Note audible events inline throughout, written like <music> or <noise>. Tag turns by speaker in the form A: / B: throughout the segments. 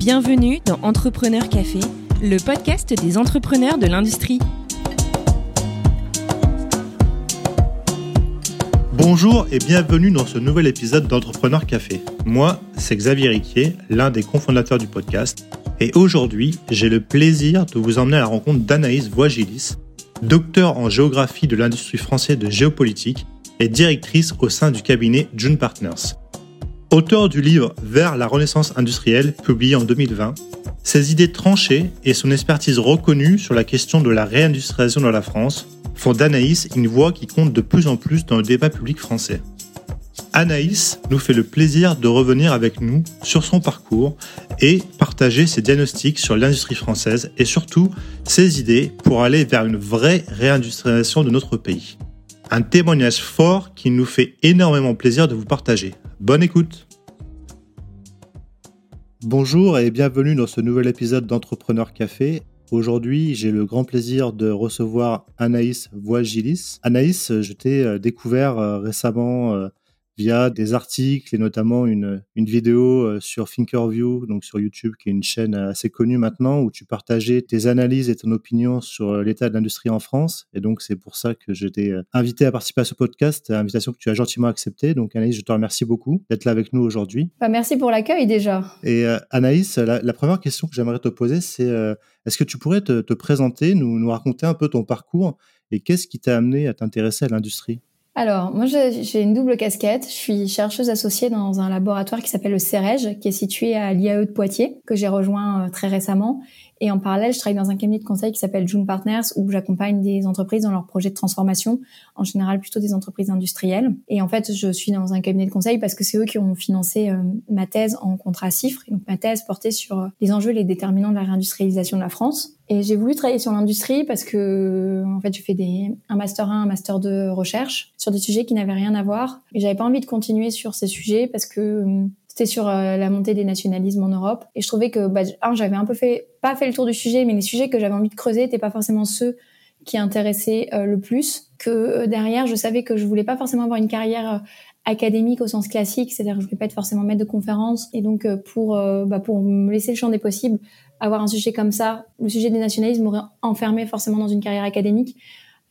A: Bienvenue dans Entrepreneur Café, le podcast des entrepreneurs de l'industrie.
B: Bonjour et bienvenue dans ce nouvel épisode d'Entrepreneur Café. Moi, c'est Xavier Riquier, l'un des cofondateurs du podcast. Et aujourd'hui, j'ai le plaisir de vous emmener à la rencontre d'Anaïs Voigilis, docteur en géographie de l'industrie française de géopolitique et directrice au sein du cabinet June Partners. Auteur du livre Vers la renaissance industrielle, publié en 2020, ses idées tranchées et son expertise reconnue sur la question de la réindustrialisation de la France font d'Anaïs une voix qui compte de plus en plus dans le débat public français. Anaïs nous fait le plaisir de revenir avec nous sur son parcours et partager ses diagnostics sur l'industrie française et surtout ses idées pour aller vers une vraie réindustrialisation de notre pays. Un témoignage fort qui nous fait énormément plaisir de vous partager. Bonne écoute Bonjour et bienvenue dans ce nouvel épisode d'Entrepreneur Café. Aujourd'hui, j'ai le grand plaisir de recevoir Anaïs Voigilis. Anaïs, je t'ai euh, découvert euh, récemment euh, via des articles et notamment une, une vidéo euh, sur Thinkerview, donc sur YouTube, qui est une chaîne assez connue maintenant, où tu partageais tes analyses et ton opinion sur euh, l'état de l'industrie en France. Et donc, c'est pour ça que je t'ai euh, invité à participer à ce podcast, invitation que tu as gentiment acceptée. Donc, Anaïs, je te remercie beaucoup d'être là avec nous aujourd'hui.
C: Bah, merci pour l'accueil déjà.
B: Et Anaïs, la, la, première question que j'aimerais te poser, c'est est-ce que tu pourrais te, te présenter, nous, nous raconter un peu ton parcours et qu'est-ce qui t'a amené à t'intéresser à l'industrie?
C: Alors, moi, j'ai une double casquette. Je suis chercheuse associée dans un laboratoire qui s'appelle le CEREG, qui est situé à l'IAE de Poitiers, que j'ai rejoint euh, très récemment. Et en parallèle, je travaille dans un cabinet de conseil qui s'appelle June Partners, où j'accompagne des entreprises dans leurs projets de transformation, en général plutôt des entreprises industrielles. Et en fait, je suis dans un cabinet de conseil parce que c'est eux qui ont financé euh, ma thèse en contrat CIFRE. Donc ma thèse portait sur euh, les enjeux et les déterminants de la réindustrialisation de la France. Et j'ai voulu travailler sur l'industrie parce que, en fait, je fais des, un master 1, un master 2 recherche sur des sujets qui n'avaient rien à voir. Et j'avais pas envie de continuer sur ces sujets parce que euh, c'était sur euh, la montée des nationalismes en Europe. Et je trouvais que, bah, j'avais un peu fait, pas fait le tour du sujet, mais les sujets que j'avais envie de creuser n'étaient pas forcément ceux qui intéressaient euh, le plus. Que euh, derrière, je savais que je voulais pas forcément avoir une carrière académique au sens classique, c'est-à-dire que je voulais pas être forcément maître de conférence. Et donc, pour, bah, pour me laisser le champ des possibles, avoir un sujet comme ça, le sujet des nationalismes m'aurait enfermé forcément dans une carrière académique.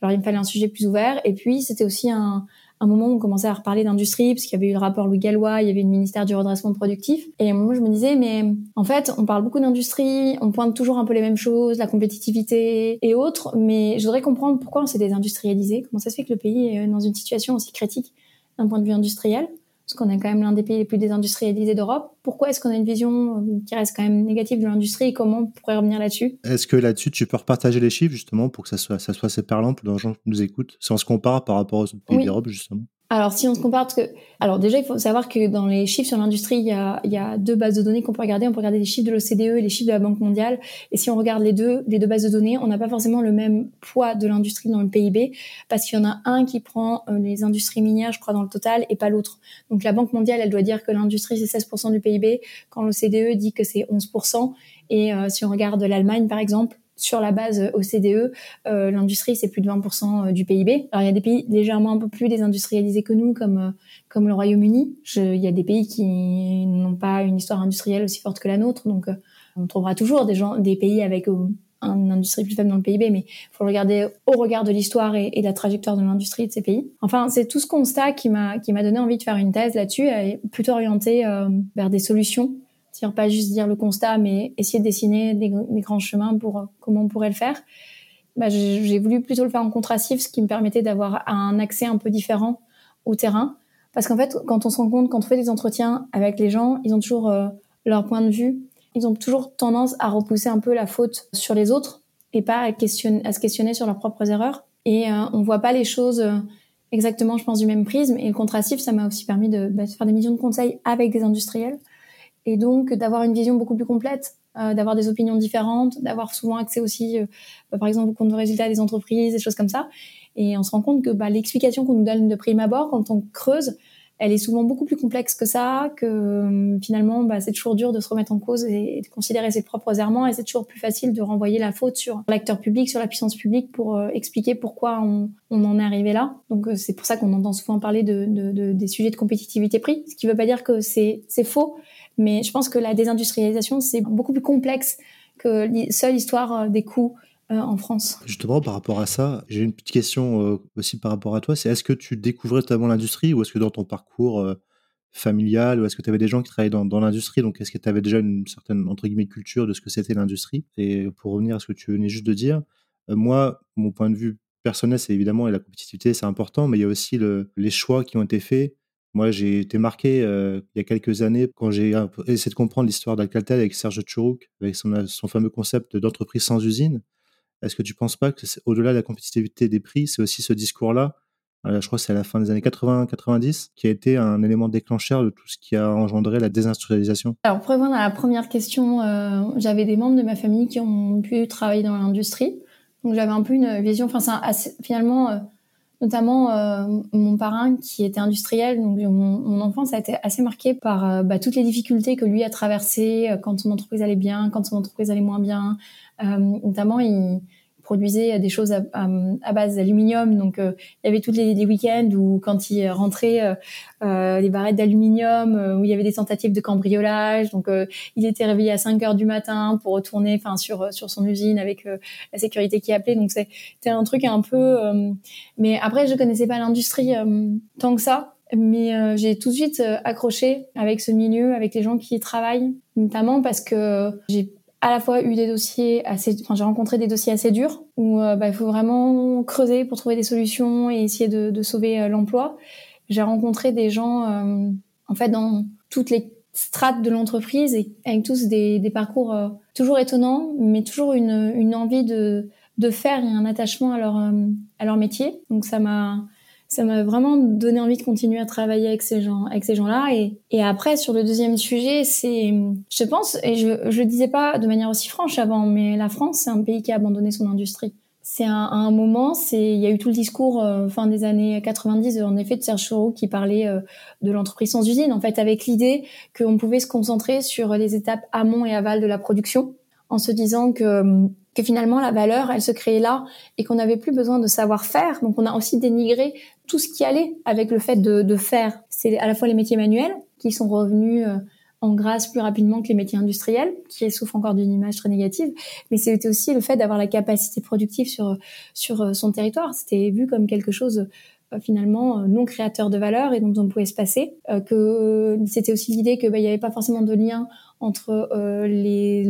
C: Alors, il me fallait un sujet plus ouvert. Et puis, c'était aussi un, un moment on commençait à reparler d'industrie, parce qu'il y avait eu le rapport Louis Gallois, il y avait le ministère du redressement productif. Et à un moment, je me disais, mais en fait, on parle beaucoup d'industrie, on pointe toujours un peu les mêmes choses, la compétitivité et autres, mais je voudrais comprendre pourquoi on s'est désindustrialisé, comment ça se fait que le pays est dans une situation aussi critique d'un point de vue industriel parce qu'on est quand même l'un des pays les plus désindustrialisés d'Europe. Pourquoi est-ce qu'on a une vision euh, qui reste quand même négative de l'industrie et comment on pourrait revenir là-dessus?
B: Est-ce que là-dessus, tu peux repartager les chiffres justement pour que ça soit, ça soit assez parlant pour les gens qui nous écoutent, si on se compare par rapport aux autres pays d'Europe justement?
C: Alors, si on se compare, parce que, alors déjà, il faut savoir que dans les chiffres sur l'industrie, il y a, il y a deux bases de données qu'on peut regarder. On peut regarder les chiffres de l'OCDE et les chiffres de la Banque mondiale. Et si on regarde les deux, les deux bases de données, on n'a pas forcément le même poids de l'industrie dans le PIB, parce qu'il y en a un qui prend euh, les industries minières, je crois, dans le total, et pas l'autre. Donc, la Banque mondiale, elle doit dire que l'industrie, c'est 16% du PIB, quand l'OCDE dit que c'est 11%. Et euh, si on regarde l'Allemagne, par exemple, sur la base OCDE, euh, l'industrie c'est plus de 20% euh, du PIB. Alors il y a des pays légèrement un peu plus désindustrialisés que nous, comme euh, comme le Royaume-Uni. Il y a des pays qui n'ont pas une histoire industrielle aussi forte que la nôtre, donc on trouvera toujours des gens, des pays avec une industrie plus faible dans le PIB, mais il faut regarder au regard de l'histoire et, de la trajectoire de l'industrie de ces pays. Enfin, c'est tout ce constat qui m'a qui m'a donné envie de faire une thèse là-dessus, plutôt orientée vers des solutions c'est-à-dire pas juste dire le constat, mais essayer de dessiner des, grands chemins pour euh, comment on pourrait le faire. Bah, j'ai voulu plutôt le faire en contrastif, ce qui me permettait d'avoir un accès un peu différent au terrain. Parce qu'en fait, quand on se rend compte, quand on fait des entretiens avec les gens, ils ont toujours euh, leur point de vue. Ils ont toujours tendance à repousser un peu la faute sur les autres et pas à, se questionner sur leurs propres erreurs. Et euh, on voit pas les choses euh, exactement, je pense, du même prisme. Et le contrastif, ça m'a aussi permis de, bah, faire des missions de conseils avec des industriels et donc d'avoir une vision beaucoup plus complète, euh, d'avoir des opinions différentes, d'avoir souvent accès aussi, euh, bah, par exemple, au compte de résultats des entreprises, des choses comme ça. Et on se rend compte que bah, l'explication qu'on nous donne de prime abord, quand on creuse, elle est souvent beaucoup plus complexe que ça, que euh, finalement, bah, c'est toujours dur de se remettre en cause et, de considérer ses propres errements, et c'est toujours plus facile de renvoyer la faute sur l'acteur public, sur la puissance publique, pour euh, expliquer pourquoi on, on, en est arrivé là. Donc c'est pour ça qu'on entend souvent parler de, de, de, des sujets de compétitivité prix, ce qui ne veut pas dire que c'est faux, Mais je pense que la désindustrialisation, c'est beaucoup plus complexe que seule histoire des coûts en France.
B: Justement, par rapport à ça, j'ai une petite question aussi par rapport à toi. C'est est-ce que tu découvrais totalement l'industrie ou est-ce que dans ton parcours familial ou est-ce que tu avais des gens qui travaillaient dans, l'industrie? Donc, est-ce que tu avais déjà une certaine, entre guillemets, culture de ce que c'était l'industrie? Et pour revenir à ce que tu venais juste de dire, moi, mon point de vue personnel, c'est évidemment, et la compétitivité, c'est important, mais il y a aussi les choix qui ont été faits. Moi, j'ai été marqué il y a quelques années quand j'ai essayé de comprendre l'histoire d'Alcatel avec Serge Tchourouk, avec son, son fameux concept d'entreprise sans usine. Est-ce que tu ne penses pas que au-delà de la compétitivité des prix, c'est aussi ce discours-là? Je crois que c'est à la fin des années 80-90 qui a été un élément déclencheur de tout ce qui a engendré la désindustrialisation.
C: Alors pour répondre à la première question, euh, j'avais des membres de ma famille qui ont pu travailler dans l'industrie, donc j'avais un peu une vision. Enfin, c'est finalement, euh, notamment euh, mon parrain qui était industriel, donc mon, enfance a été assez marquée par bah, toutes les difficultés que lui a traversées quand son entreprise allait bien, quand son entreprise allait moins bien. notamment, il produisait des choses à, base d'aluminium. Donc, euh, il y avait tous les, week-ends où, quand il rentrait, euh, euh, les barrettes d'aluminium, où il y avait des tentatives de cambriolage. Donc, il était réveillé à 5 heures du matin pour retourner, enfin, sur sur son usine avec la sécurité qui appelait. Donc, c'était un truc un peu. mais après, je connaissais pas l'industrie tant que ça. Mais j'ai tout de suite accroché avec ce milieu, avec les gens qui y travaillent, notamment parce que j'ai à la fois eu des dossiers assez, enfin j'ai rencontré des dossiers assez durs où euh, bah, il faut vraiment creuser pour trouver des solutions et essayer de, de sauver euh, l'emploi. J'ai rencontré des gens euh, en fait dans toutes les strates de l'entreprise et avec tous des, des parcours toujours étonnants, mais toujours une, une envie de, de faire et un attachement à leur à leur métier. Donc ça m'a ça m'a vraiment donné envie de continuer à travailler avec ces gens, avec ces gens-là. Et, après, sur le deuxième sujet, c'est, je pense, et je, je le disais pas de manière aussi franche avant, mais la France, c'est un pays qui a abandonné son industrie. C'est un, un moment, c'est, il y a eu tout le discours euh, fin des années 90, en effet, de Serge Chouroux qui parlait euh, de l'entreprise sans usine, en fait, avec l'idée qu'on pouvait se concentrer sur les étapes amont et aval de la production, en se disant que que finalement la valeur, elle se créait là et qu'on n'avait plus besoin de savoir-faire. Donc on a aussi dénigré tout ce qui allait avec le fait de, de faire. C'est à la fois les métiers manuels qui sont revenus euh, en grâce plus rapidement que les métiers industriels, qui souffrent encore d'une image très négative, mais c'était aussi le fait d'avoir la capacité productive sur sur euh, son territoire. C'était vu comme quelque chose euh, finalement non créateur de valeur et dont on pouvait se passer. que c'était aussi l'idée que bah, n'y avait pas forcément de lien entre euh, les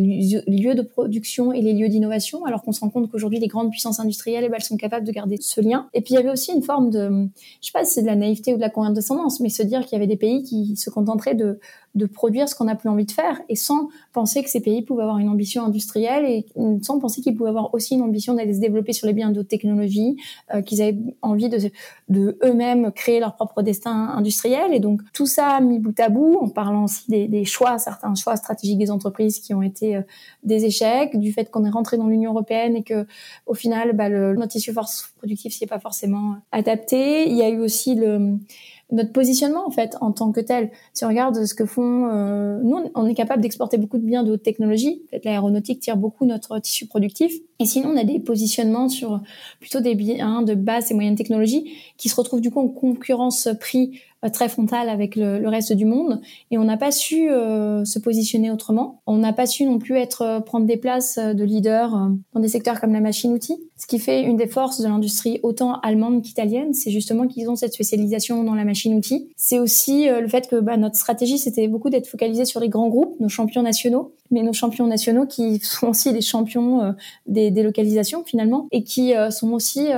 C: lieux de production et les lieux d'innovation, alors qu'on se rend compte qu'aujourd'hui les grandes puissances industrielles, eh ben, elles sont capables de garder ce lien. Et puis il y avait aussi une forme de, je sais pas si c'est de la naïveté ou de la condescendance, mais se dire qu'il y avait des pays qui se contenteraient de de produire ce qu'on n'a plus envie de faire et sans penser que ces pays pouvaient avoir une ambition industrielle et sans penser qu'ils pouvaient avoir aussi une ambition d'aller se développer sur les biens de technologie, euh, qu'ils avaient envie de, de eux-mêmes créer leur propre destin industriel. Et donc tout ça mis bout à bout, en parlant aussi des, des choix, certains choix stratégiques des entreprises qui ont été euh, des échecs, du fait qu'on est rentré dans l'Union européenne et que au final, bah, notre tissu force productif s'y est pas forcément adapté. Il y a eu aussi notre positionnement en fait en tant que tel. Si on regarde ce que font, euh, nous on est capable d'exporter beaucoup de biens de haute technologie. L'aéronautique tire beaucoup notre tissu productif. Et sinon on a des positionnements sur plutôt des biens de basse et moyenne technologie qui se retrouvent du coup en concurrence prix euh, très frontale avec le, le, reste du monde et on n'a pas su euh, se positionner autrement. On n'a pas su non plus être euh, prendre des places de leader dans des secteurs comme la machine-outil. Ce qui fait une des forces de l'industrie autant allemande qu'italienne, c'est justement qu'ils ont cette spécialisation dans la machine-outil. C'est aussi le fait que bah, notre stratégie c'était beaucoup d'être focalisé sur les grands groupes, nos champions nationaux, mais nos champions nationaux qui <laughs> sont aussi les champions des délocalisations finalement et qui sont aussi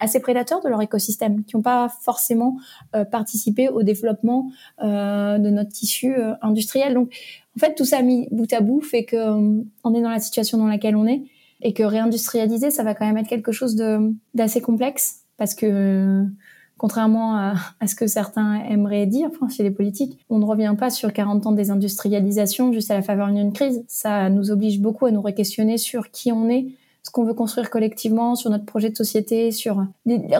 C: assez prédateurs de leur écosystème, qui n'ont pas forcément participé au développement euh, de notre tissu euh, industriel. Donc, en fait, tout ça mis bout à bout fait que euh, est dans la situation dans laquelle on est et que réindustrialiser, ça va quand même être quelque chose d'assez complexe parce que contrairement à, à, ce que certains aimeraient dire, enfin, chez les politiques, on ne revient pas sur 40 ans de désindustrialisation juste à la faveur d'une crise. Ça nous oblige beaucoup à nous re-questionner sur qui on est, qu'on veut construire collectivement, sur notre projet de société, sur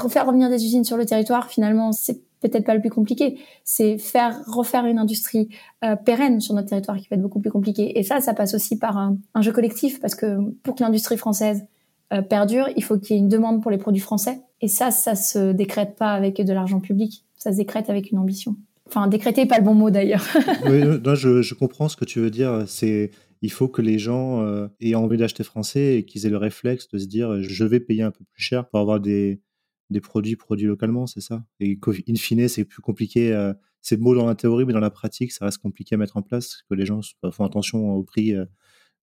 C: faire revenir des usines sur le territoire. Finalement, c'est peut-être pas le plus compliqué, c'est faire refaire une industrie euh, pérenne sur notre territoire qui va être beaucoup plus compliqué. Et ça, ça passe aussi par un, jeu collectif parce que pour que l'industrie française euh, perdure, il faut qu'il y ait une demande pour les produits français. Et ça, ça se décrète pas avec de l'argent public, ça se décrète avec une ambition. Enfin, décréter pas le bon mot d'ailleurs.
B: oui, je, je, comprends ce que tu veux dire. C'est il faut que les gens euh, aient envie d'acheter français et qu'ils aient le réflexe de se dire je vais payer un peu plus cher pour avoir des, produits produits localement, c'est ça? Et in fine, c'est plus compliqué. Euh, c'est beau dans la théorie, mais dans la pratique, ça reste compliqué à mettre en place, que les gens font attention au prix euh,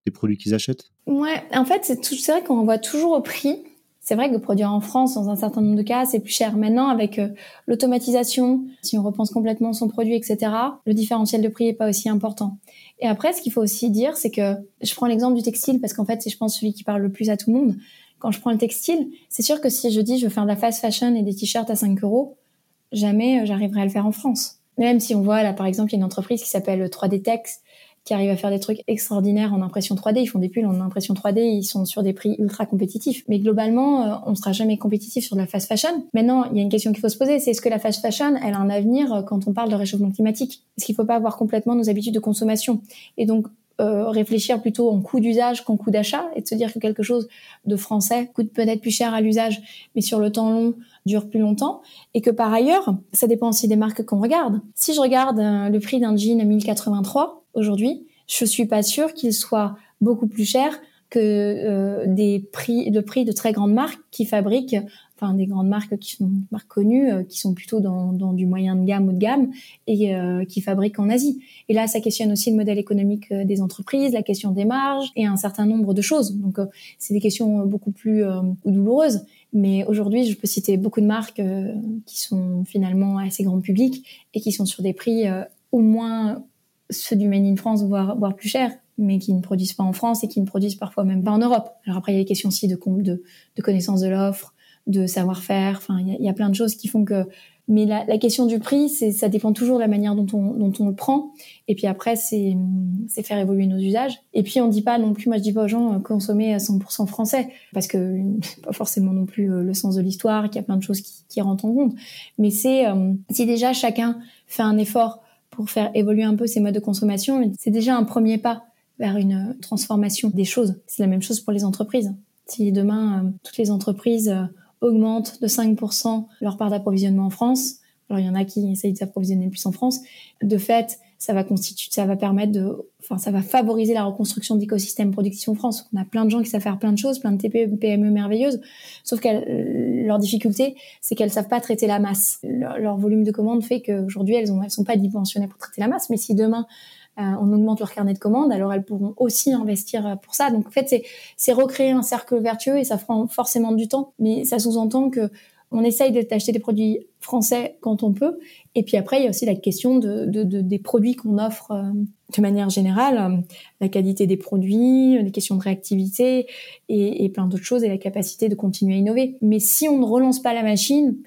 B: des produits qu'ils achètent?
C: Ouais, en fait, c'est vrai qu'on voit toujours au prix. C'est vrai que produire en France, dans un certain nombre de cas, c'est plus cher. Maintenant, avec euh, l'automatisation, si on repense complètement son produit, etc., le différentiel de prix est pas aussi important. Et après, ce qu'il faut aussi dire, c'est que je prends l'exemple du textile parce qu'en fait, c'est je pense celui qui parle le plus à tout le monde. Quand je prends le textile, c'est sûr que si je dis je veux faire de la fast fashion et des t-shirts à 5 euros, jamais euh, j'arriverai à le faire en France. Même si on voit là, par exemple, il y a une entreprise qui s'appelle 3D Tex qui arrive à faire des trucs extraordinaires en impression 3D. Ils font des pulls en impression 3D, ils sont sur des prix ultra compétitifs. Mais globalement, euh, on sera jamais compétitif sur de la fast fashion. Maintenant, il y a une question qu'il faut se poser, c'est est-ce que la fast fashion, elle a un avenir euh, quand on parle de réchauffement climatique? Est-ce qu'il ne faut pas avoir complètement nos habitudes de consommation? Et donc, euh, réfléchir plutôt en coût d'usage qu'en coût d'achat et de se dire que quelque chose de français coûte peut-être plus cher à l'usage, mais sur le temps long dure plus longtemps et que par ailleurs, ça dépend aussi des marques qu'on regarde. Si je regarde le prix d'un jean à 1083 aujourd'hui, je suis pas sûre qu'il soit beaucoup plus cher que euh, des prix, de prix de très grandes marques qui fabriquent, enfin des grandes marques qui sont marques connues, euh, qui sont plutôt dans, dans, du moyen de gamme ou de gamme et euh, qui fabriquent en Asie. Et là, ça questionne aussi le modèle économique des entreprises, la question des marges et un certain nombre de choses. Donc, c'est des questions beaucoup plus douloureuses. Mais aujourd'hui, je peux citer beaucoup de marques qui sont finalement assez grand public et qui sont sur des prix au moins ceux du Made in France, voire, voire plus cher, mais qui ne produisent pas en France et qui ne produisent parfois même pas en Europe. Alors après, il y a des questions aussi de, de, de connaissance de l'offre, de savoir-faire. Enfin, il y, a, plein de choses qui font que. Mais la, la question du prix, c'est ça dépend toujours de la manière dont on, dont on le prend. Et puis après, c'est faire évoluer nos usages. Et puis on dit pas non plus, moi je dis pas aux gens euh, consommer à 100% français, parce que <laughs> pas forcément non plus euh, le sens de l'histoire, qu'il y a plein de choses qui, qui rentrent en compte. Mais c'est euh, si déjà chacun fait un effort pour faire évoluer un peu ses modes de consommation, c'est déjà un premier pas vers une transformation des choses. C'est la même chose pour les entreprises. Si demain, euh, toutes les entreprises euh, augmentent de 5% leur part d'approvisionnement en France, alors il y en a qui essayent de s'approvisionner plus en France, de fait, ça va constituer, ça va permettre de, enfin, ça va favoriser la reconstruction d'écosystèmes productifs en France. On a plein de gens qui savent faire plein de choses, plein de TPE, PME merveilleuses, sauf que leur difficulté, c'est qu'elles savent pas traiter la masse. Leur, volume de commandes fait qu'aujourd'hui, elles ont, sont pas dimensionnées pour traiter la masse, mais si demain, euh, on augmente leur carnet de commandes, alors elles pourront aussi investir pour ça. Donc en fait, c'est recréer un cercle vertueux et ça prend forcément du temps, mais ça sous-entend que on essaye d'acheter des produits français quand on peut. Et puis après, il y a aussi la question de, de, de des produits qu'on offre euh, de manière générale, euh, la qualité des produits, les questions de réactivité et, plein d'autres choses et la capacité de continuer à innover. Mais si on ne relance pas la machine,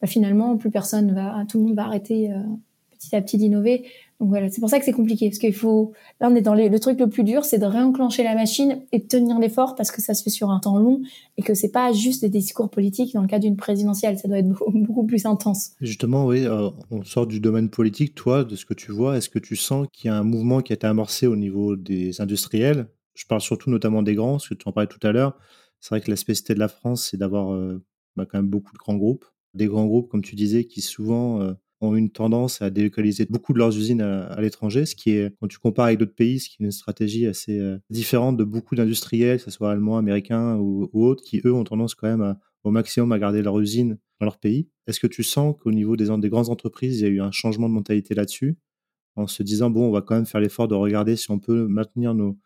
C: bah finalement, plus personne va, tout le monde va arrêter euh, petit à petit d'innover. Donc voilà, c'est pour ça que c'est compliqué, parce qu'il faut, là on est dans le truc le plus dur, c'est de réenclencher la machine et de tenir l'effort parce que ça se fait sur un temps long et que c'est pas juste des discours politiques dans le cas d'une présidentielle, ça doit être <laughs> beaucoup, plus intense.
B: Justement, oui, euh, on sort du domaine politique, toi, de ce que tu vois, est-ce que tu sens qu'il y a un mouvement qui a été amorcé au niveau des industriels? Je parle surtout notamment des grands, parce que tu en parlais tout à l'heure. C'est vrai que la spécificité de la France, c'est d'avoir euh, bah, quand même beaucoup de grands groupes, des grands groupes, comme tu disais, qui souvent euh, ont une tendance à délocaliser beaucoup de leurs usines à, l'étranger, ce qui est, quand tu compares avec d'autres pays, ce qui est une stratégie assez euh, différente de beaucoup d'industriels, que ce soit allemands, américains ou, autres, qui eux ont tendance quand même au maximum à garder leurs usines dans leur pays. Est-ce que tu sens qu'au niveau des, des grandes entreprises, il y a eu un changement de mentalité là-dessus, en se disant, bon, on va quand même faire l'effort de regarder si on peut maintenir nos,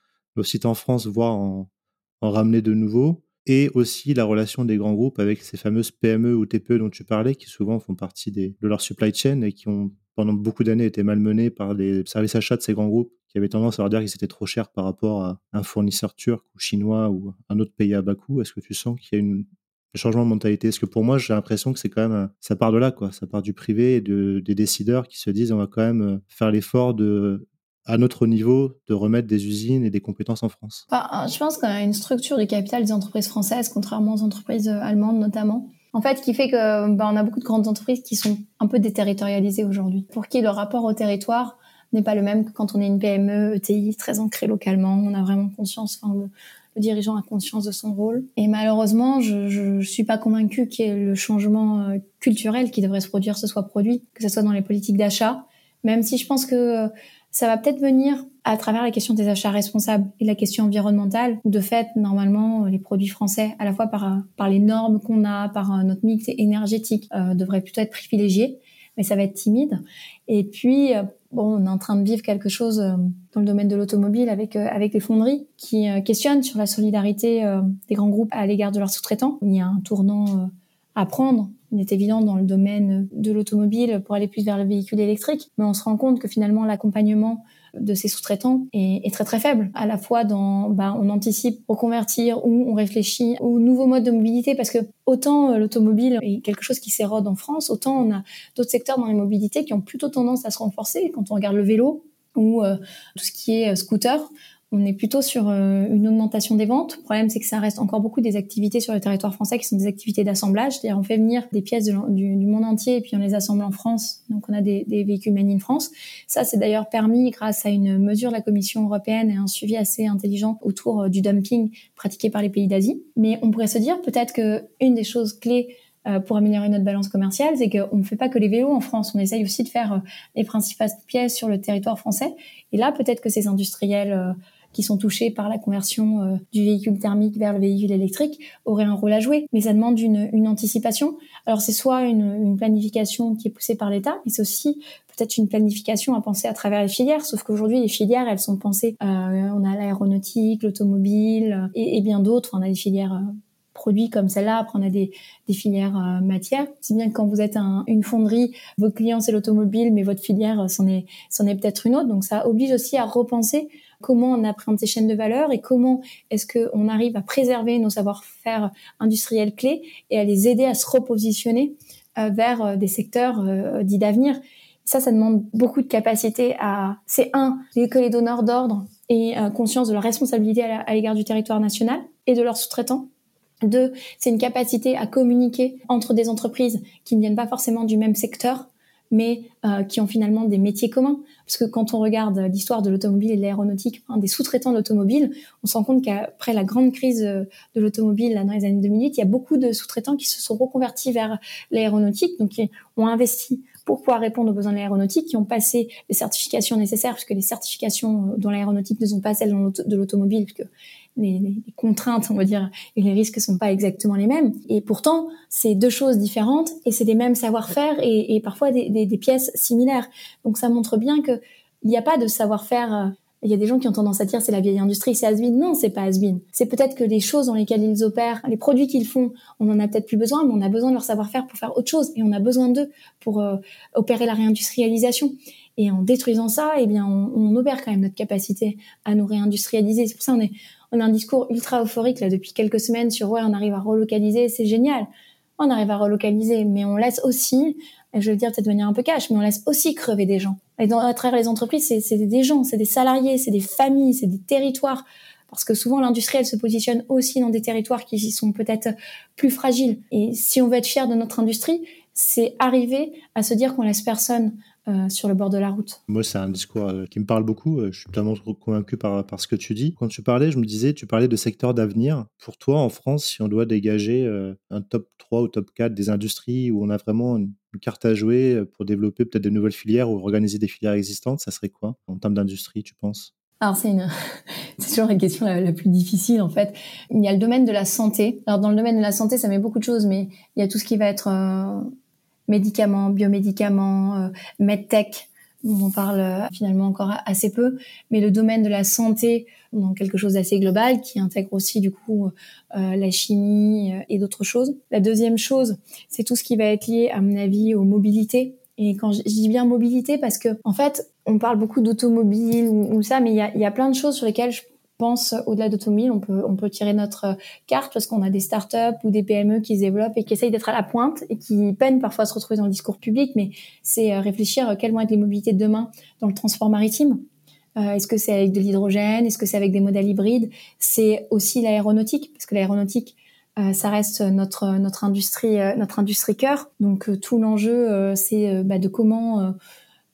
B: sites en France, voire en, en ramener de nouveaux? Et aussi la relation des grands groupes avec ces fameuses PME ou TPE dont tu parlais, qui souvent font partie des, de leur supply chain et qui ont pendant beaucoup d'années été malmenés par les services achats de ces grands groupes qui avaient tendance à leur dire qu'ils étaient trop chers par rapport à un fournisseur turc ou chinois ou un autre pays à bas coût. Est-ce que tu sens qu'il y a une, un changement de mentalité? Parce que pour moi, j'ai l'impression que c'est quand même, ça part de là, quoi. Ça part du privé et de, des décideurs qui se disent on va quand même faire l'effort de à notre niveau de remettre des usines et des compétences en France
C: Je pense qu'on a une structure du capital des entreprises françaises, contrairement aux entreprises euh, allemandes notamment. En fait, qui fait que bah, on a beaucoup de grandes entreprises qui sont un peu déterritorialisées aujourd'hui, pour qui le rapport au territoire n'est pas le même que quand on est une PME, ETI, très ancrée localement. On a vraiment conscience, le, le dirigeant a conscience de son rôle. Et malheureusement, je ne suis pas convaincue ait le changement euh, culturel qui devrait se produire, ce soit produit, que ce soit dans les politiques d'achat, Même si je pense que ça va peut-être venir à travers la question des achats responsables et la question environnementale. De fait, normalement, les produits français, à la fois par, par les normes qu'on a, par notre mix énergétique, euh, devraient plutôt être privilégiés, mais ça va être timide. Et puis, euh, bon, on est en train de vivre quelque chose euh, dans le domaine de l'automobile avec euh, avec les fonderies qui questionnent sur la solidarité des grands groupes à l'égard de leurs sous-traitants. Il y a un tournant à prendre il est évident dans le domaine de l'automobile pour aller plus vers le véhicule électrique, mais on se rend compte que finalement l'accompagnement de ces sous-traitants est, très très faible. À la fois dans, bah, on anticipe reconvertir ou on réfléchit aux nouveaux modes de mobilité parce que autant euh, l'automobile est quelque chose qui s'érode en France, autant on a d'autres secteurs dans les mobilités qui ont plutôt tendance à se renforcer. Quand on regarde le vélo ou euh, tout ce qui est euh, scooter, on est plutôt sur euh, une augmentation des ventes. Le problème, c'est que ça reste encore beaucoup des activités sur le territoire français qui sont des activités d'assemblage. C'est-à-dire, on fait venir des pièces du, monde entier et puis on les assemble en France. Donc, on a des, véhicules made in France. Ça, c'est d'ailleurs permis grâce à une mesure de la Commission européenne et un suivi assez intelligent autour euh, du dumping pratiqué par les pays d'Asie. Mais on pourrait se dire peut-être que une des choses clés euh, pour améliorer notre balance commerciale, c'est qu'on ne fait pas que les vélos en France, on essaye aussi de faire les principales pièces sur le territoire français. Et là, peut-être que ces industriels qui sont touchés par la conversion euh, du véhicule thermique vers le véhicule électrique auraient un rôle à jouer. Mais ça demande une, une anticipation. Alors c'est soit une, une, planification qui est poussée par l'État, mais c'est aussi peut-être une planification à penser à travers les filières. Sauf qu'aujourd'hui, les filières, elles sont pensées. Euh, on a l'aéronautique, l'automobile euh, et, et, bien d'autres. On a des filières produits comme celle-là. Après, on a des, des filières matières. Si bien que quand vous êtes un, une fonderie, votre client c'est l'automobile, mais votre filière c'en est, c'en est peut-être une autre. Donc ça oblige aussi à repenser comment on appréhende ces chaînes de valeur et comment est-ce qu'on arrive à préserver nos savoir-faire industriels clés et à les aider à se repositionner euh, vers euh, des secteurs euh, dits d'avenir. Ça, ça demande beaucoup de capacité à... C'est un, que les donneurs d'ordre aient conscience de leur responsabilité à l'égard du territoire national et de leurs sous-traitants. Deux, c'est une capacité à communiquer entre des entreprises qui ne viennent pas forcément du même secteur mais euh, qui ont finalement des métiers communs. Parce que quand on regarde l'histoire de l'automobile et de l'aéronautique, des sous-traitants d'automobile, on se rend compte qu'après la grande crise euh, de l'automobile dans les années 2008, il y a beaucoup de sous-traitants qui se sont reconvertis vers l'aéronautique, donc qui ont investi pour pouvoir répondre aux besoins de l'aéronautique, qui ont passé les certifications nécessaires, puisque les certifications dans l'aéronautique ne sont pas celles de l'automobile, puisque les, contraintes, on va dire, et les risques sont pas exactement les mêmes. Et pourtant, c'est deux choses différentes et c'est des mêmes savoir-faire et, parfois des, des, pièces similaires. Donc ça montre bien que il n'y a pas de savoir-faire. Il y a des gens qui ont tendance à dire c'est la vieille industrie, c'est has Non, c'est pas has C'est peut-être que les choses dans lesquelles ils opèrent, les produits qu'ils font, on en a peut-être plus besoin, mais on a besoin de leur savoir-faire pour faire autre chose et on a besoin d'eux pour euh, opérer la réindustrialisation. Et en détruisant ça, eh bien, on, on opère quand même notre capacité à nous réindustrialiser. C'est pour ça qu'on est, on a un discours ultra euphorique là depuis quelques semaines sur ouais, on arrive à relocaliser, c'est génial. On arrive à relocaliser, mais on laisse aussi, je veux dire de cette manière un peu cash, mais on laisse aussi crever des gens. Et dans, à travers les entreprises, c'est des gens, c'est des salariés, c'est des familles, c'est des territoires. Parce que souvent, l'industriel se positionne aussi dans des territoires qui sont peut-être plus fragiles. Et si on veut être fier de notre industrie, c'est arriver à se dire qu'on laisse personne euh, sur le bord de la route.
B: Moi, c'est un discours euh, qui me parle beaucoup. Euh, je suis totalement convaincu par, par ce que tu dis. Quand tu parlais, je me disais, tu parlais de secteur d'avenir. Pour toi, en France, si on doit dégager un top 3 ou top 4 des industries où on a vraiment une carte à jouer pour développer peut-être de nouvelles filières ou organiser des filières existantes, ça serait quoi en termes d'industrie, tu penses?
C: Alors c'est une, <laughs> toujours la question la, plus difficile en fait. Il y a le domaine de la santé. Alors dans le domaine de la santé, ça met beaucoup de choses, mais il y a tout ce qui va être médicaments, biomédicaments, euh, medtech, on parle euh, finalement encore assez peu, mais le domaine de la santé, dans quelque chose d'assez global, qui intègre aussi du coup euh, la chimie et d'autres choses. La deuxième chose, c'est tout ce qui va être lié, à mon avis, aux mobilités. Et quand je, dis bien mobilité, parce que en fait, on parle beaucoup d'automobile ou, ou, ça, mais il y a, y a plein de choses sur lesquelles je pense au-delà d'automobile, on peut, on peut tirer notre euh, carte parce qu'on a des startups ou des PME qui se développent et qui essayent d'être à la pointe et qui peinent parfois à se retrouver dans le discours public, mais c'est euh, réfléchir à quelles vont être les mobilités de demain dans le transport maritime. Euh, est-ce que c'est avec de l'hydrogène? Est-ce que c'est avec des modèles hybrides? C'est aussi l'aéronautique, parce que l'aéronautique, ça reste notre notre industrie notre industrie cœur. Donc tout l'enjeu, c'est bah, de comment euh,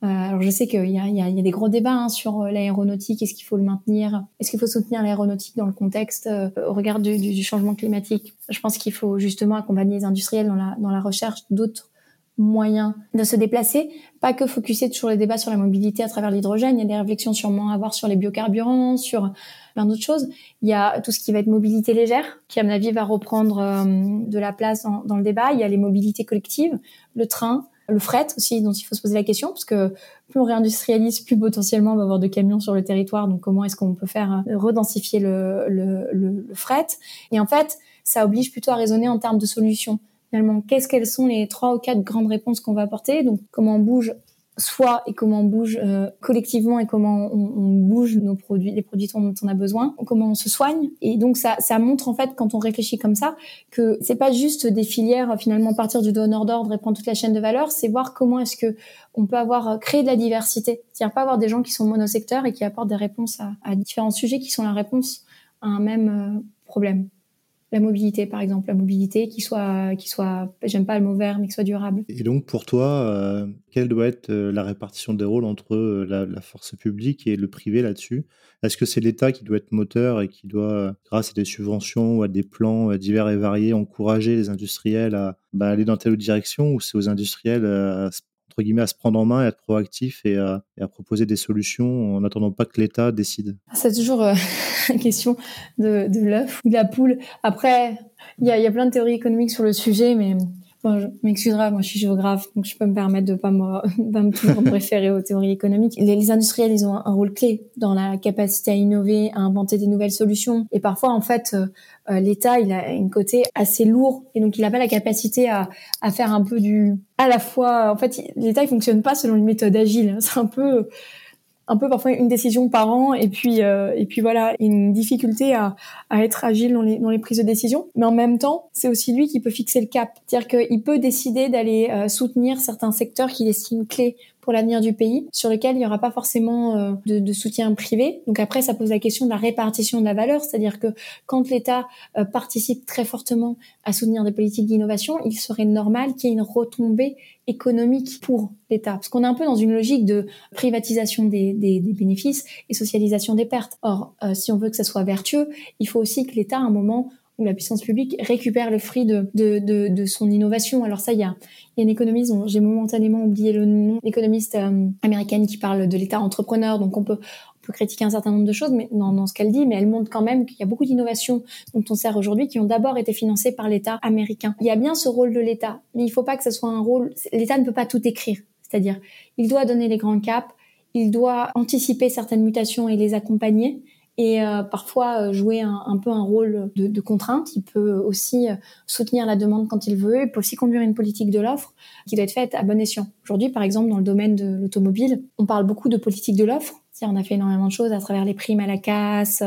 C: alors je sais qu'il y a, y, y a, des gros débats hein, sur euh, l'aéronautique, est-ce qu'il faut le maintenir, est-ce qu'il faut soutenir l'aéronautique dans le contexte euh, au regard du, changement climatique? Je pense qu'il faut justement accompagner les industriels dans la, dans la recherche d'autres moyens de se déplacer, pas que focuser sur les débats sur la mobilité à travers l'hydrogène, il y a des réflexions sûrement à avoir sur les biocarburants, sur plein d'autres choses. Il y a tout ce qui va être mobilité légère, qui à mon avis va reprendre euh, de la place dans, dans, le débat. Il y a les mobilités collectives, le train, le fret aussi, dont il faut se poser la question, parce que plus on réindustrialise, plus potentiellement on va avoir de camions sur le territoire. Donc comment est-ce qu'on peut faire euh, redensifier le, le, le, fret Et en fait, ça oblige plutôt à raisonner en termes de solutions. Finalement, qu'est-ce qu'elles sont les trois ou quatre grandes réponses qu'on va apporter? Donc comment on bouge soi et comment on bouge euh, collectivement et comment on, on, bouge nos produits, les produits dont on a besoin, comment on se soigne. Et donc ça, ça montre en fait quand on réfléchit comme ça que c'est pas juste des filières finalement partir du donneur d'ordre et prendre toute la chaîne de valeur, c'est voir comment est-ce que on peut avoir euh, créé de la diversité, c'est-à-dire pas avoir des gens qui sont monosecteurs et qui apportent des réponses à, à différents sujets qui sont la réponse à un même euh, problème la mobilité, par exemple, la mobilité qui soit, qui soit, j'aime pas le mot vert, mais qui soit durable.
B: Et donc, pour toi, euh, quelle doit être euh, la répartition des rôles entre euh, la, force publique et le privé là-dessus? Est-ce que c'est l'État qui doit être moteur et qui doit, grâce à des subventions ou à des plans divers et variés, encourager les industriels à bah, aller dans telle ou direction, ou c'est aux industriels à à se prendre en main, à être proactif et à, proposer des solutions en n'attendant pas que l'État décide
C: C'est toujours euh, <laughs> question de, l'œuf ou de la poule. Après, il y a plein de théories économiques sur le sujet, mais Bon, je m'excuserai, moi je suis géographe, donc je peux me permettre de pas me, <laughs> pas me toujours préférer aux théories économiques. Les, industriels, ils ont un, rôle clé dans la capacité à innover, à inventer des nouvelles solutions. Et parfois, en fait, euh, euh, l'État, il a une côté assez lourd, et donc il n'a pas la capacité à, à faire un peu du, à la fois, en fait, l'État il fonctionne pas selon une méthode agile. C'est un peu un peu parfois une décision par an et puis euh, et puis voilà une difficulté à, à être agile dans les dans les prises de décision. Mais en même temps c'est aussi lui qui peut fixer le cap. C'est-à-dire qu'il peut décider d'aller euh, soutenir certains secteurs qu'il estime clés pour l'avenir du pays, sur lequel il n'y aura pas forcément euh, de, soutien privé. Donc après, ça pose la question de la répartition de la valeur, c'est-à-dire que quand l'État euh, participe très fortement à soutenir des politiques d'innovation, il serait normal qu'il y ait une retombée économique pour l'État, parce qu'on est un peu dans une logique de privatisation des bénéfices et socialisation des pertes. Or, euh, si on veut que ça soit vertueux, il faut aussi que l'État, à un moment, où la puissance publique récupère le fruit de, de, de, son innovation. Alors ça, il y a, une économiste j'ai momentanément oublié le nom, économiste euh, américaine qui parle de l'État entrepreneur, donc on peut, on peut critiquer un certain nombre de choses mais dans, dans ce qu'elle dit, mais elle montre quand même qu'il y a beaucoup d'innovations dont on sert aujourd'hui qui ont d'abord été financées par l'État américain. Il y a bien ce rôle de l'État, mais il faut pas que ce soit un rôle... L'État ne peut pas tout écrire, c'est-à-dire il doit donner les grands caps, il doit anticiper certaines mutations et les accompagner, et euh, parfois euh, jouer un, peu un rôle de, de, contrainte. Il peut aussi euh, soutenir la demande quand il veut. Il peut aussi conduire une politique de l'offre qui doit être faite à bon escient. Aujourd'hui, par exemple, dans le domaine de l'automobile, on parle beaucoup de politique de l'offre. On a fait énormément de choses à travers les primes à la casse,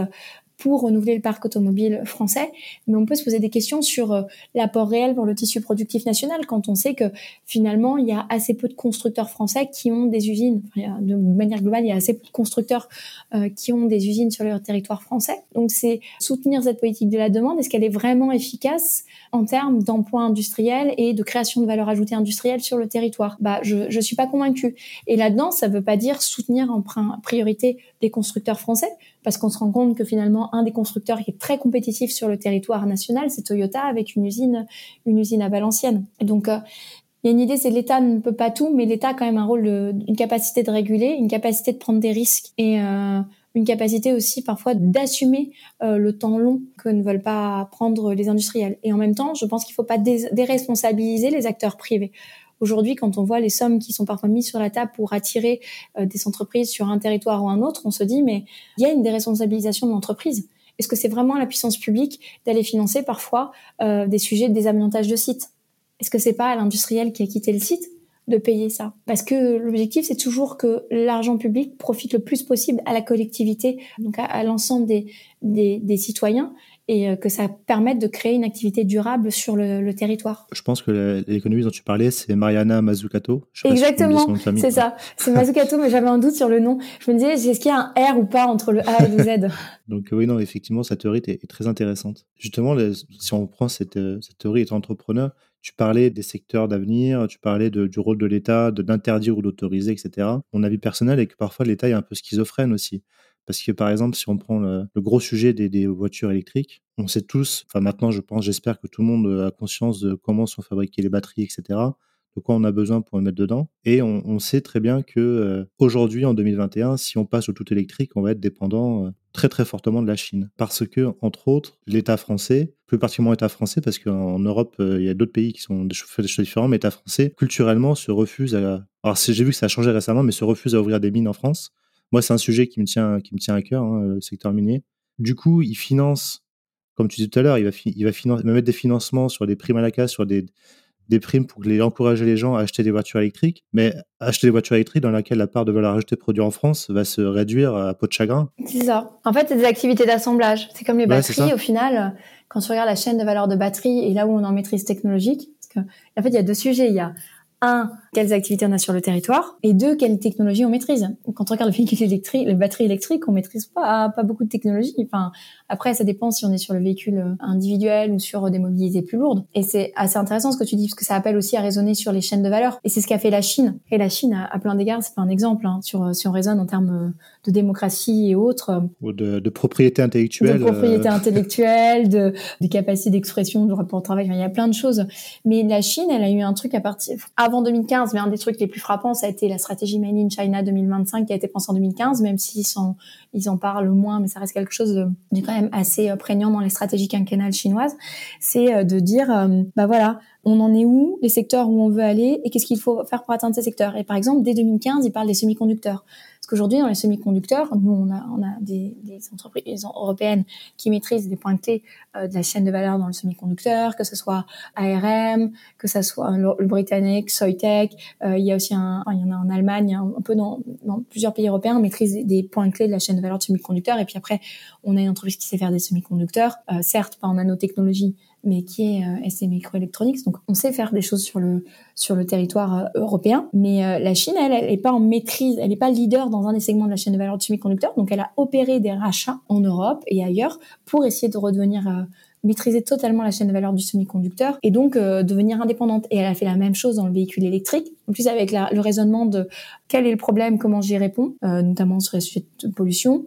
C: pour renouveler le parc automobile français, mais on peut se poser des questions sur euh, l'apport réel pour le tissu productif national quand on sait que finalement il y a assez peu de constructeurs français qui ont des usines. de manière globale, il y a assez peu de constructeurs euh, qui ont des usines sur leur territoire français. Donc c'est soutenir cette politique de la demande. Est-ce qu'elle est vraiment efficace en termes d'emploi industriel et de création de valeur ajoutée industrielle sur le territoire? Bah je je suis pas convaincue. Et là-dedans, ça veut pas dire soutenir en priorité les constructeurs français parce qu'on se rend compte que finalement un des constructeurs qui est très compétitif sur le territoire national, c'est Toyota avec une usine, une usine à Valenciennes. Donc euh, il y a une idée, c'est l'État ne peut pas tout, mais l'État a quand même un rôle, une capacité de réguler, une capacité de prendre des risques et euh, une capacité aussi parfois d'assumer euh, le temps long que ne veulent pas prendre les industriels. Et en même temps, je pense qu'il ne faut pas déresponsabiliser les acteurs privés. Aujourd'hui, quand on voit les sommes qui sont parfois mises sur la table pour attirer euh, des entreprises sur un territoire ou un autre, on se dit, mais il y a une déresponsabilisation de l'entreprise. Est-ce que c'est vraiment la puissance publique d'aller financer parfois euh, des sujets de désamiantage de sites? Est-ce que c'est pas à l'industriel qui a quitté le site de payer ça? Parce que l'objectif, c'est toujours que l'argent public profite le plus possible à la collectivité, donc à, l'ensemble des, citoyens, et euh, que ça permette de créer une activité durable sur le, le territoire.
B: Je pense que l'économie dont tu parlais, c'est Mariana Mazzucato.
C: Exactement, c'est ça. C'est Mazzucato, mais j'avais un doute sur le nom. Je me disais, est-ce qu'il y a un R ou pas entre le A et le Z? <laughs>
B: Donc oui, non, effectivement, sa théorie est, très intéressante. Justement, si on prend cette, euh, cette théorie étant entrepreneur, tu parlais des secteurs d'avenir, tu parlais de, du rôle de l'État, d'interdire ou d'autoriser, etc. Mon avis personnel est que parfois l'État est un peu schizophrène aussi. Parce que par exemple, si on prend le, gros sujet des, voitures électriques, on sait tous, enfin maintenant je pense, j'espère que tout le monde a conscience de comment sont fabriquées les batteries, etc. de quoi on a besoin pour le mettre dedans. Et on, sait très bien que euh, aujourd'hui, en 2021, si on passe au tout électrique, on va être dépendant euh, très très fortement de la Chine. Parce que, entre autres, l'État français, plus particulièrement l'État français, parce qu'en Europe, euh, il y a d'autres pays qui sont des choses différentes, mais l'État français, culturellement, se refuse à... Alors j'ai vu que ça a changé récemment, mais se refuse à ouvrir des mines en France. Moi, c'est un sujet qui me tient, qui me tient à cœur, hein, le secteur minier. Du coup, il finance, comme tu disais tout à l'heure, il va, il va, mettre des financements sur des primes à la casse, sur des, des primes pour les, encourager les gens à acheter des voitures électriques, mais acheter des voitures électriques dans laquelle la part de valeur ajoutée produite en France va se réduire à peau de chagrin.
C: C'est ça. En fait, c'est des activités d'assemblage. C'est comme les batteries, au final, quand tu regardes la chaîne de valeur de batterie et là où on en maîtrise technologique, parce que, en fait, il y a deux sujets. Il y a un, quelles activités on a sur le territoire, et deux, quelles technologies on maîtrise. Quand on regarde le véhicule électrique, les batteries électriques, on maîtrise pas pas beaucoup de technologies. Enfin, après, ça dépend si on est sur le véhicule euh, individuel ou sur des mobilités plus lourdes. Et c'est assez intéressant ce que tu dis, parce que ça appelle aussi à raisonner sur les chaînes de valeur. Et c'est ce qu'a fait la Chine. Et la Chine, à, plein d'égards, c'est pas un exemple. Hein, sur euh, si on raisonne en termes euh, de démocratie et autres.
B: Ou de, de propriété intellectuelle.
C: De propriété intellectuelle, de, de capacité d'expression, de rapport au travail. il y a plein de choses. Mais la Chine, elle a eu un truc à partir avant 2015. Mais un des trucs les plus frappants, ça a été la stratégie Made in China 2025 qui a été pensée en 2015, même s'ils sont ils en parlent moins, mais ça reste quelque chose de, quand même assez euh, prégnant dans les stratégies quinquennales chinoises, c'est euh, de dire, euh, bah voilà, on en est où, les secteurs où on veut aller, et qu'est-ce qu'il faut faire pour atteindre ces secteurs? Et par exemple, dès 2015, ils parlent des semi-conducteurs. Parce qu'aujourd'hui, dans les semi-conducteurs, nous, on a, on a des, des, entreprises européennes qui maîtrisent des points clés euh, de la chaîne de valeur dans le semi-conducteur, que ce soit ARM, que ce soit le, britannique, Soitec. Euh, il y a aussi un, il y en a en Allemagne, un, peu dans, dans, plusieurs pays européens, on maîtrise des points clés de la chaîne de valeur de semi-conducteurs. Et puis après, on a une entreprise qui sait faire des semi-conducteurs, euh, certes pas en nanotechnologie, mais qui est euh, Microelectronics. Donc, on sait faire des choses sur le sur le territoire euh, européen, mais euh, la Chine, elle, elle est pas en maîtrise, elle n'est pas leader dans un des segments de la chaîne de valeur de semi-conducteurs. Donc, elle a opéré des rachats en Europe et ailleurs pour essayer de redevenir euh, maîtriser totalement la chaîne de valeur du semi-conducteur et donc devenir indépendante. Et elle a fait la même chose dans le véhicule électrique, en plus avec la, le raisonnement de quel est le problème, comment j'y réponds, notamment sur les sujets de pollution,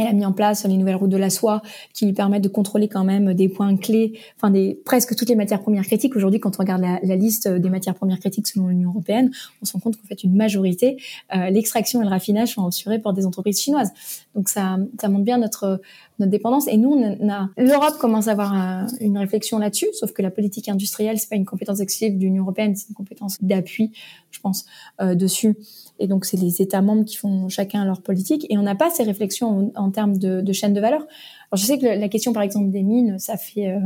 C: elle a mis en place les nouvelles routes de la soie qui lui permettent de contrôler quand même des points clés, enfin des presque toutes les matières premières critiques. Aujourd'hui, quand on regarde la, liste des matières premières critiques selon l'Union européenne, on se rend compte qu'en fait une majorité, euh, l'extraction et le raffinage sont assurés par des entreprises chinoises. Donc ça, ça montre bien notre notre dépendance. Et nous, on a, l'Europe commence à avoir euh, une réflexion là-dessus, sauf que la politique industrielle, c'est pas une compétence exclusive de l'Union européenne, c'est une compétence d'appui, je pense, euh, dessus. Et donc, c'est les États membres qui font chacun leur politique. Et on n'a pas ces réflexions en, termes de, de, chaîne de valeur. Alors, je sais que la question, par exemple, des mines, ça fait, euh,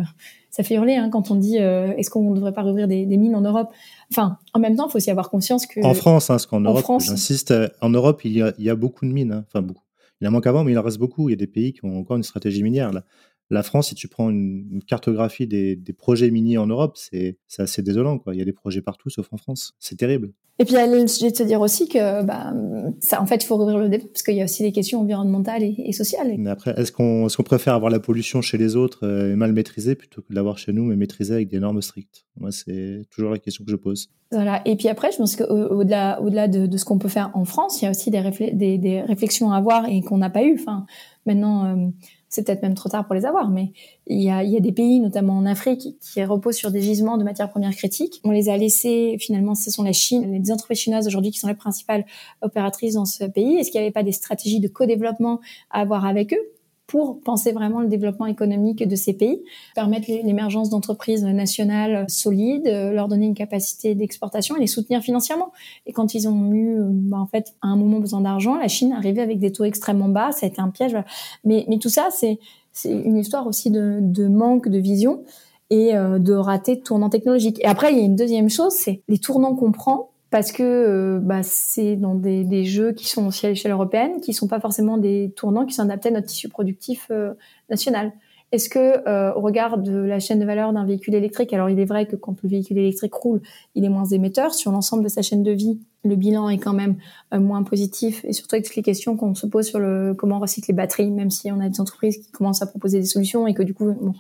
C: ça fait hurler hein, quand on dit euh, est-ce qu'on ne devrait pas rouvrir des, des, mines en Europe? Enfin, en même temps, il faut aussi avoir conscience que...
B: En France, hein, parce qu'en Europe, j'insiste, en Europe, il y a, il y a beaucoup de mines. Hein. Enfin, beaucoup. Il en manque avant, mais il en reste beaucoup. Il y a des pays qui ont encore une stratégie minière. Là. La France, si tu prends une, cartographie des, projets miniers en Europe, c'est assez désolant. Quoi. Il y a des projets partout, sauf en France. C'est terrible.
C: Et puis, il y a le sujet de se dire aussi que, bah, ça, en fait, il faut rouvrir le débat parce qu'il y a aussi des questions environnementales et, sociales.
B: Mais après, est-ce qu'on est préfère avoir la pollution chez les autres euh, et mal maîtrisée plutôt que de l'avoir chez nous mais maîtrisée avec des normes strictes? Moi, c'est toujours la question que je pose.
C: Voilà. Et puis après, je pense qu'au-delà au delà de, ce qu'on peut faire en France, il y a aussi des, des, réflexions à avoir et qu'on n'a pas eu. Enfin, maintenant, euh, c'est peut-être même trop tard pour les avoir, mais il y a, il y a des pays, notamment en Afrique, qui, reposent sur des gisements de matières premières critiques. On les a laissés, finalement, ce sont la Chine, les entreprises chinoises aujourd'hui qui sont les principales opératrices dans ce pays. Est-ce qu'il n'y avait pas des stratégies de co-développement à avoir avec eux? Pour penser vraiment le développement économique de ces pays, permettre l'émergence d'entreprises nationales solides, leur donner une capacité d'exportation et les soutenir financièrement. Et quand ils ont eu, bah, en fait, à un moment besoin d'argent, la Chine arrivait avec des taux extrêmement bas, ça a été un piège. Mais, mais tout ça, c'est une histoire aussi de, de manque de vision et euh, de raté de tournant technologique. Et après, il y a une deuxième chose, c'est les tournants qu'on prend parce que euh, bah, c'est dans des, jeux qui sont aussi à l'échelle européenne, qui sont pas forcément des tournants qui sont adaptés à notre tissu productif euh, national. Est-ce que, euh, au regard de la chaîne de valeur d'un véhicule électrique, alors il est vrai que quand le véhicule électrique roule, il est moins émetteur. Sur l'ensemble de sa chaîne de vie, le bilan est quand même moins positif. Et surtout avec toutes les questions qu'on se pose sur le comment recycler les batteries, même si on a des entreprises qui commencent à proposer des solutions et que du coup, bon,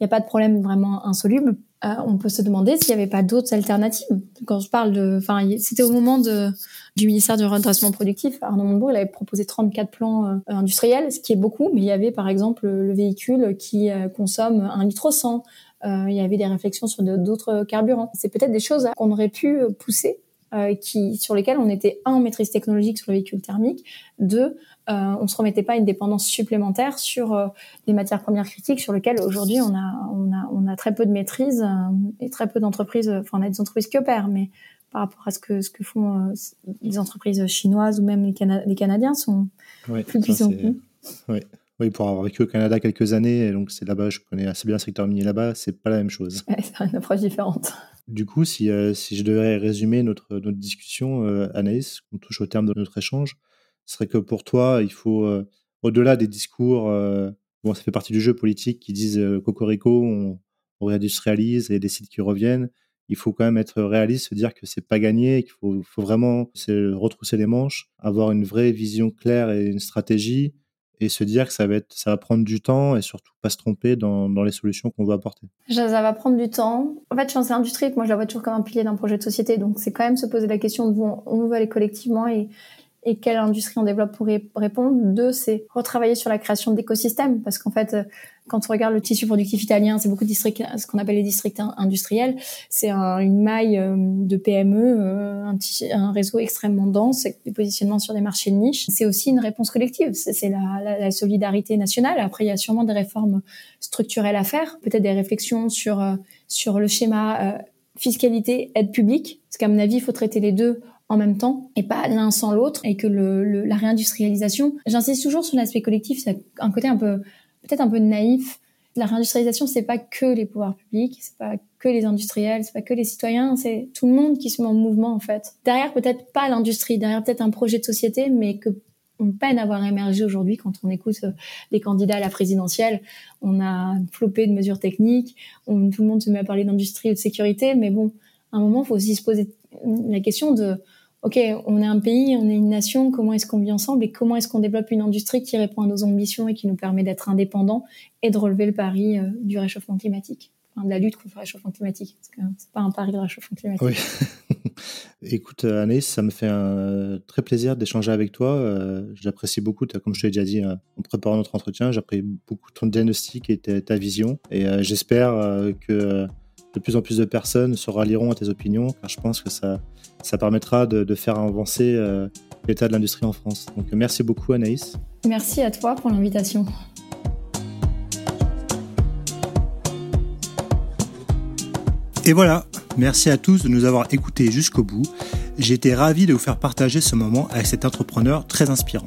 C: n'y a pas de problème vraiment insoluble. Euh, on peut se demander s'il n'y avait pas d'autres alternatives. Quand je parle de, enfin, c'était au moment du ministère du redressement productif. Arnaud Montebourg, il avait proposé 34 plans euh, industriels, ce qui est beaucoup, mais il y avait par exemple le véhicule qui euh, consomme un litre au 100, il y avait des réflexions sur d'autres carburants. C'est peut-être des choses qu'on aurait pu pousser qui, sur lesquels on était un en maîtrise technologique sur le véhicule thermique, deux, euh, on se remettait pas à une dépendance supplémentaire sur euh, des matières premières critiques sur lesquelles aujourd'hui on a, on a, on a très peu de maîtrise euh, et très peu d'entreprises. Enfin, on a des entreprises qui opèrent, mais par rapport à ce que ce que font les entreprises chinoises ou même les, les Canadiens sont plus puissants.
B: Oui. Oui, pour avoir vécu au Canada quelques années, et donc c'est là-bas, je connais assez bien le secteur minier là-bas, c'est pas la même chose. <laughs>
C: c'est une approche différente.
B: Du coup, si, euh, si je devais résumer notre, notre discussion, euh, Anaïs, on touche au terme de notre échange, ce serait que pour toi, il faut, euh, au-delà des discours, bon, ça fait partie du jeu politique qui disent Cocorico, on, réindustrialise et des sites qui reviennent. Il faut quand même être réaliste, se dire que c'est pas gagné, qu'il faut, vraiment retrousser les manches, avoir une vraie vision claire et une stratégie et se dire que ça va prendre du temps et surtout pas se tromper dans, dans les solutions qu'on va apporter.
C: Ça va prendre du temps. En fait, je suis en industrie, moi je la vois toujours comme un pilier d'un projet de société, donc c'est quand même se poser la question de où on veut aller collectivement et et quelle industrie on développe pour y répondre. Deux, c'est retravailler sur la création d'écosystèmes, parce qu'en fait, quand on regarde le tissu productif italien, c'est beaucoup de districts, ce qu'on appelle les districts industriels. C'est une maille euh, de PME, euh, un, réseau extrêmement dense, des positionnements sur des marchés de niche. C'est aussi une réponse collective, c'est la, solidarité nationale. Après, il y a sûrement des réformes structurelles à faire, peut-être des réflexions sur euh, sur le schéma fiscalité aide publique, parce qu'à mon avis, il faut traiter les deux en même temps et pas l'un sans l'autre et que la réindustrialisation, j'insiste toujours sur l'aspect collectif, c'est un côté un peu peut-être un peu naïf. La réindustrialisation, c'est pas que les pouvoirs publics, c'est pas que les industriels, c'est pas que les citoyens, c'est tout le monde qui se met en mouvement en fait. Derrière peut-être pas l'industrie, derrière peut-être un projet de société, mais que on peine à voir émerger aujourd'hui quand on écoute euh, les candidats à la présidentielle. On a flopé de mesures techniques, tout le monde se met à parler d'industrie ou de sécurité, mais bon, à un moment, il faut aussi se poser la question de ok, on est un pays, on est une nation, comment est-ce qu'on vit ensemble et comment est-ce qu'on développe une industrie qui répond à nos ambitions et qui nous permet d'être indépendants et de relever le pari euh, du réchauffement climatique, de la lutte contre le réchauffement climatique. C'est pas un pari de réchauffement climatique.
B: Oui. <laughs> Écoute, Anaïs, ça me fait un très plaisir d'échanger avec toi. Euh, j'apprécie beaucoup, comme je t'ai déjà dit euh, en préparant notre entretien, j'apprécie beaucoup ton diagnostic et ta, vision. Et j'espère que de plus en plus de personnes se rallieront à tes opinions, car je pense que ça, ça permettra de, faire avancer euh, l'état de l'industrie en France. Donc merci beaucoup Anaïs.
C: Merci à toi pour l'invitation.
B: Et voilà, merci à tous de nous avoir écoutés jusqu'au bout. J'ai été ravi de vous faire partager ce moment avec cet entrepreneur très inspirant.